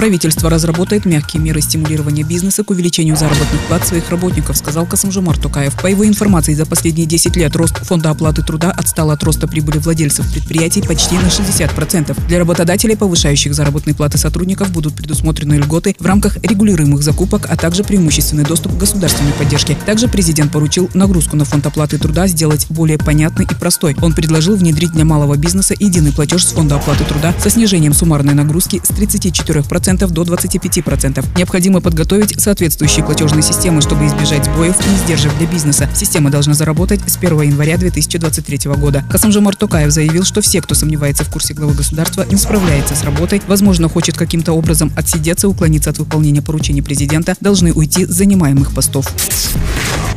Правительство разработает мягкие меры стимулирования бизнеса к увеличению заработных плат своих работников, сказал Касымжумар Тукаев. По его информации, за последние 10 лет рост фонда оплаты труда отстал от роста прибыли владельцев предприятий почти на 60%. Для работодателей, повышающих заработные платы сотрудников, будут предусмотрены льготы в рамках регулируемых закупок, а также преимущественный доступ к государственной поддержке. Также президент поручил нагрузку на фонд оплаты труда сделать более понятной и простой. Он предложил внедрить для малого бизнеса единый платеж с фонда оплаты труда со снижением суммарной нагрузки с 34% 10% до 25%. Необходимо подготовить соответствующие платежные системы, чтобы избежать сбоев и издержек для бизнеса. Система должна заработать с 1 января 2023 года. Касымжамар Токаев заявил, что все, кто сомневается в курсе главы государства, не справляется с работой, возможно, хочет каким-то образом отсидеться, уклониться от выполнения поручений президента, должны уйти с занимаемых постов.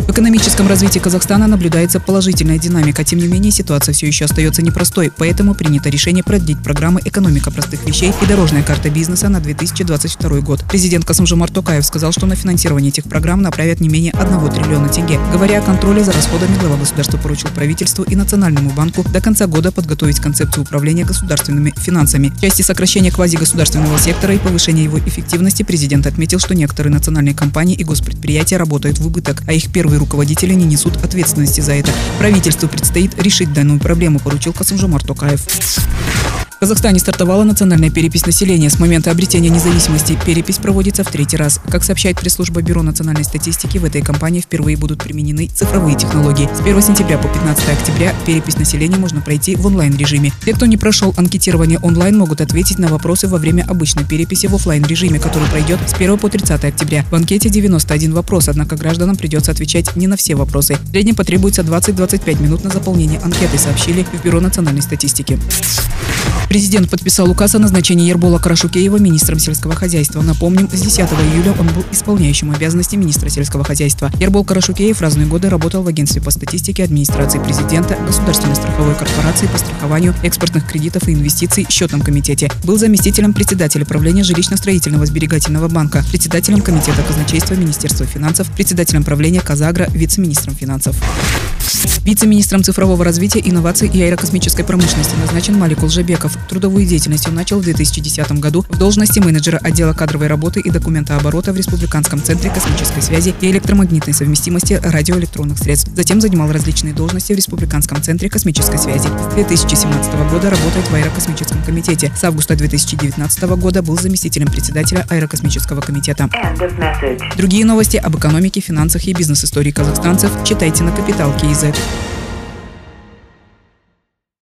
В экономическом развитии Казахстана наблюдается положительная динамика. Тем не менее, ситуация все еще остается непростой, поэтому принято решение продлить программы «Экономика простых вещей» и «Дорожная карта бизнеса» на 2022 год. Президент Касымжумар Токаев сказал, что на финансирование этих программ направят не менее 1 триллиона тенге. Говоря о контроле за расходами, глава государства поручил правительству и Национальному банку до конца года подготовить концепцию управления государственными финансами. В части сокращения квазигосударственного сектора и повышения его эффективности президент отметил, что некоторые национальные компании и госпредприятия работают в убыток, а их первые первые руководители не несут ответственности за это. Правительству предстоит решить данную проблему, поручил Касымжомар Токаев. Казахстане стартовала национальная перепись населения. С момента обретения независимости перепись проводится в третий раз. Как сообщает пресс-служба Бюро национальной статистики, в этой кампании впервые будут применены цифровые технологии. С 1 сентября по 15 октября перепись населения можно пройти в онлайн-режиме. Те, кто не прошел анкетирование онлайн, могут ответить на вопросы во время обычной переписи в офлайн режиме который пройдет с 1 по 30 октября. В анкете 91 вопрос, однако гражданам придется отвечать не на все вопросы. В среднем потребуется 20-25 минут на заполнение анкеты, сообщили в Бюро национальной статистики. Президент подписал указ о назначении Ербола Карашукеева министром сельского хозяйства. Напомним, с 10 июля он был исполняющим обязанности министра сельского хозяйства. Ербол Карашукеев разные годы работал в агентстве по статистике администрации президента, Государственной страховой корпорации по страхованию экспортных кредитов и инвестиций, счетном комитете. Был заместителем председателя правления жилищно-строительного сберегательного банка, председателем комитета казначейства Министерства финансов, председателем правления Казагра, вице-министром финансов. Вице-министром цифрового развития, инноваций и аэрокосмической промышленности назначен Малик Улжебеков. Трудовую деятельность он начал в 2010 году в должности менеджера отдела кадровой работы и документооборота в Республиканском центре космической связи и электромагнитной совместимости радиоэлектронных средств. Затем занимал различные должности в Республиканском центре космической связи. С 2017 года работает в Аэрокосмическом комитете. С августа 2019 года был заместителем председателя Аэрокосмического комитета. Другие новости об экономике, финансах и бизнес-истории казахстанцев читайте на Капитал Киезет.